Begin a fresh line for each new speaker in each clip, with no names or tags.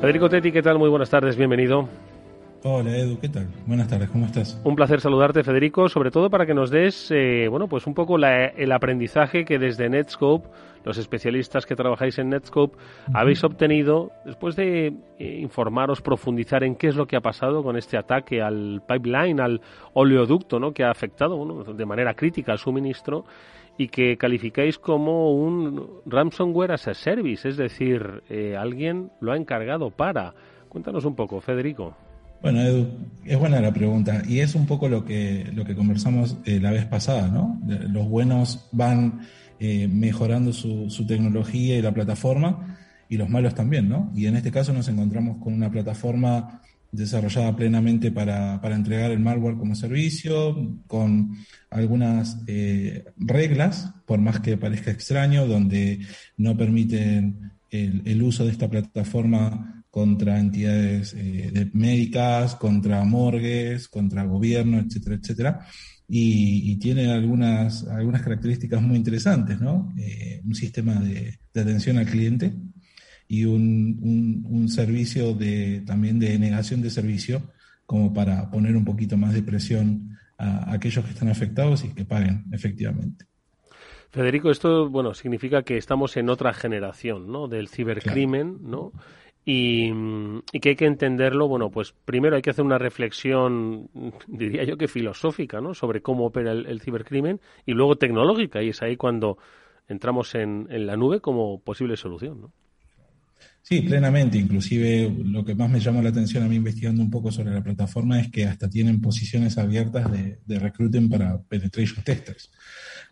Federico Tetti, ¿qué tal? Muy buenas tardes, bienvenido.
Hola Edu, ¿qué tal? Buenas tardes, ¿cómo estás?
Un placer saludarte, Federico, sobre todo para que nos des, eh, bueno, pues un poco el aprendizaje que desde Netscope, los especialistas que trabajáis en Netscope, habéis obtenido después de eh, informaros, profundizar en qué es lo que ha pasado con este ataque al pipeline, al oleoducto, ¿no? Que ha afectado, de manera crítica al suministro y que calificáis como un ransomware as a service, es decir, eh, alguien lo ha encargado para. Cuéntanos un poco, Federico.
Bueno, Edu, es buena la pregunta y es un poco lo que, lo que conversamos eh, la vez pasada, ¿no? Los buenos van eh, mejorando su, su, tecnología y la plataforma y los malos también, ¿no? Y en este caso nos encontramos con una plataforma desarrollada plenamente para, para entregar el malware como servicio, con algunas eh, reglas, por más que parezca extraño, donde no permiten el, el uso de esta plataforma contra entidades eh, médicas, contra morgues, contra gobierno, etcétera, etcétera. Y, tiene algunas, algunas características muy interesantes, ¿no? Eh, un sistema de, atención al cliente y un, un, servicio de, también de negación de servicio, como para poner un poquito más de presión a, aquellos que están afectados y que paguen efectivamente.
Federico, esto bueno significa que estamos en otra generación, ¿no? Del cibercrimen, ¿no? Y, que hay que entenderlo, bueno, pues primero hay que hacer una reflexión, diría yo que filosófica, ¿no? Sobre cómo opera el, cibercrimen y luego tecnológica, y es ahí cuando entramos en, en, la nube como posible solución, ¿no?
Sí, plenamente. Inclusive lo que más me llamó la atención a mí investigando un poco sobre la plataforma es que hasta tienen posiciones abiertas de, de recruiting para penetration testers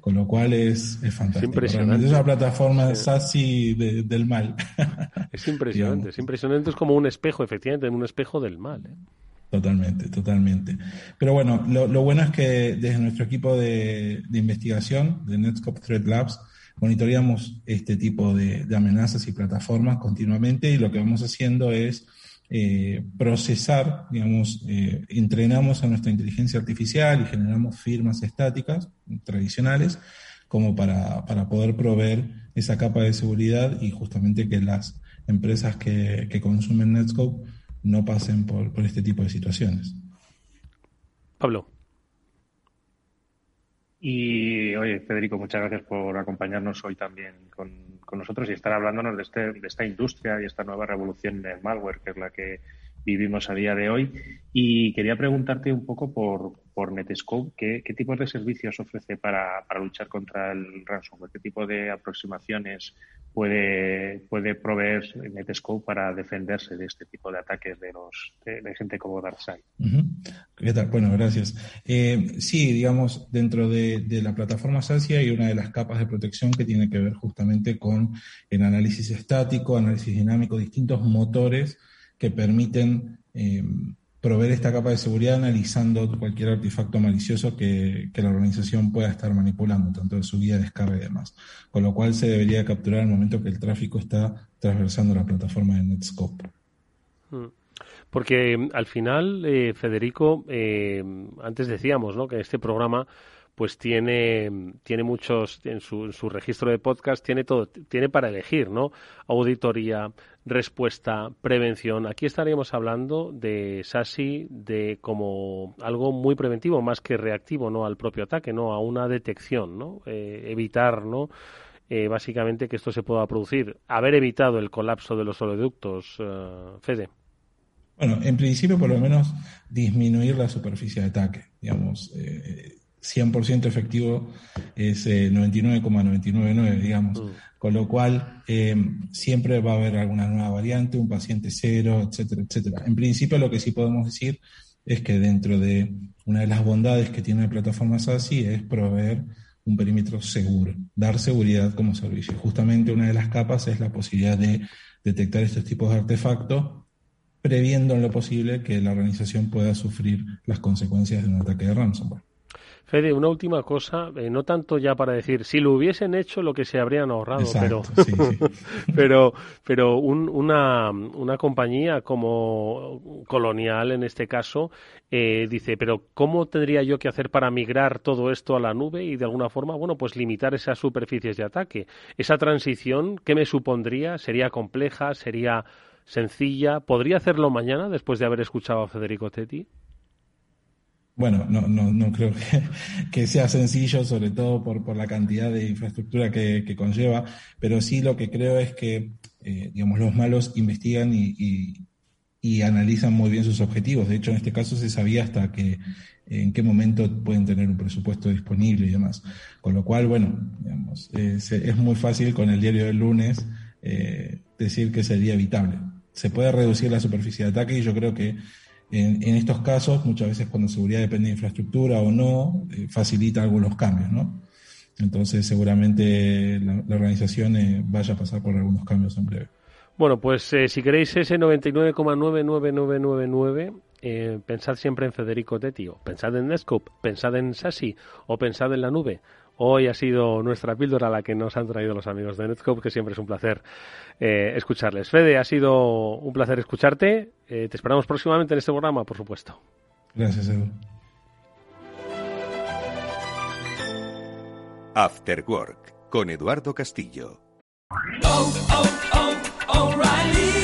con lo cual es, es fantástico. Es impresionante. Es una plataforma SASI del mal.
Es impresionante, es impresionante, es como un espejo, efectivamente, un espejo del mal. ¿eh?
Totalmente, totalmente. Pero bueno, lo, bueno es que desde nuestro equipo de, investigación, de Netscope Threat Labs, monitoreamos este tipo de, amenazas y plataformas continuamente y lo que vamos haciendo es eh, procesar, digamos, eh, entrenamos a nuestra inteligencia artificial y generamos firmas estáticas tradicionales como para, para poder proveer esa capa de seguridad y justamente que las empresas que, que consumen Netscope no pasen por, por este tipo de situaciones.
Pablo.
Y oye, Federico, muchas gracias por acompañarnos hoy también con, nosotros y estar hablándonos de, este, de esta industria y esta nueva revolución del malware, que es la que vivimos a día de hoy. Y quería preguntarte un poco por, por Netscope, ¿qué, qué tipos de servicios ofrece para, para, luchar contra el ransomware? ¿Qué tipo de aproximaciones puede, puede proveer Netscope para defenderse de este tipo de ataques de, los, de, gente como DarkSide?
Bueno, gracias. Eh, sí, digamos, dentro de, de la plataforma SASI hay una de las capas de protección que tiene que ver justamente con el análisis estático, análisis dinámico, distintos motores que permiten eh, proveer esta capa de seguridad analizando cualquier artefacto malicioso que, la organización pueda estar manipulando, tanto de su guía, descarga y demás. Con lo cual se debería capturar el momento que el tráfico está transversando la plataforma de Netscope.
Hmm. Porque mm, al final, eh, Federico, eh, antes decíamos ¿no? que este programa pues tiene, tiene muchos, en su, en su registro de podcast tiene todo, tiene para elegir, ¿no? Auditoría, respuesta, prevención. Aquí estaríamos hablando de SASI de como algo muy preventivo, más que reactivo, ¿no? Al propio ataque, ¿no? A una detección, ¿no? Eh, evitar, ¿no? Eh, básicamente que esto se pueda producir. Haber evitado el colapso de los oleoductos, uh, Fede.
Bueno, en principio, por lo menos, disminuir la superficie de ataque. Digamos, eh, 100% efectivo es 99,999, eh, digamos. Mm. Con lo cual, eh, siempre va a haber alguna nueva variante, un paciente cero, etcétera, etcétera. En principio, lo que sí podemos decir es que dentro de una de las bondades que tiene la plataforma SASI es proveer un perímetro seguro, dar seguridad como servicio. Justamente una de las capas es la posibilidad de detectar estos tipos de artefactos, previendo en lo posible que la organización pueda sufrir las consecuencias de un ataque de ransomware.
Fede, una última cosa, eh, no tanto ya para decir, si lo hubiesen hecho lo que se habrían ahorrado, pero, pero, pero una, una compañía como Colonial en este caso eh, dice, pero ¿cómo tendría yo que hacer para migrar todo esto a la nube y de alguna forma, bueno, pues limitar esas superficies de ataque? Esa transición, ¿qué me supondría? ¿Sería compleja? ¿Sería sencilla? ¿Podría hacerlo mañana después de haber escuchado a Federico Tetti?
Bueno, no, no, no creo que, sea sencillo, sobre todo por, por la cantidad de infraestructura que, conlleva, pero sí lo que creo es que, eh, digamos, los malos investigan y, y, analizan muy bien sus objetivos. De hecho, en este caso se sabía hasta que en qué momento pueden tener un presupuesto disponible y demás. Con lo cual, bueno, digamos, es, muy fácil con el diario del lunes eh, decir que sería evitable. Se puede reducir la superficie de ataque y yo creo que en, estos casos, muchas veces cuando seguridad depende de infraestructura o no, eh, facilita algunos cambios, ¿no? Entonces, seguramente la, organización eh, vaya a pasar por algunos cambios en breve.
Bueno, pues eh, si queréis ese 99,99999, pensad siempre en Federico Tetio, pensad en Netscope, pensad en Sasi o pensad en la nube. Hoy ha sido nuestra píldora la que nos han traído los amigos de Netscope, que siempre es un placer eh, escucharles. Fede, ha sido un placer escucharte. Eh, te esperamos próximamente en este programa, por supuesto.
Gracias, Edu.
After Work, con Eduardo Castillo. Oh, oh,
oh,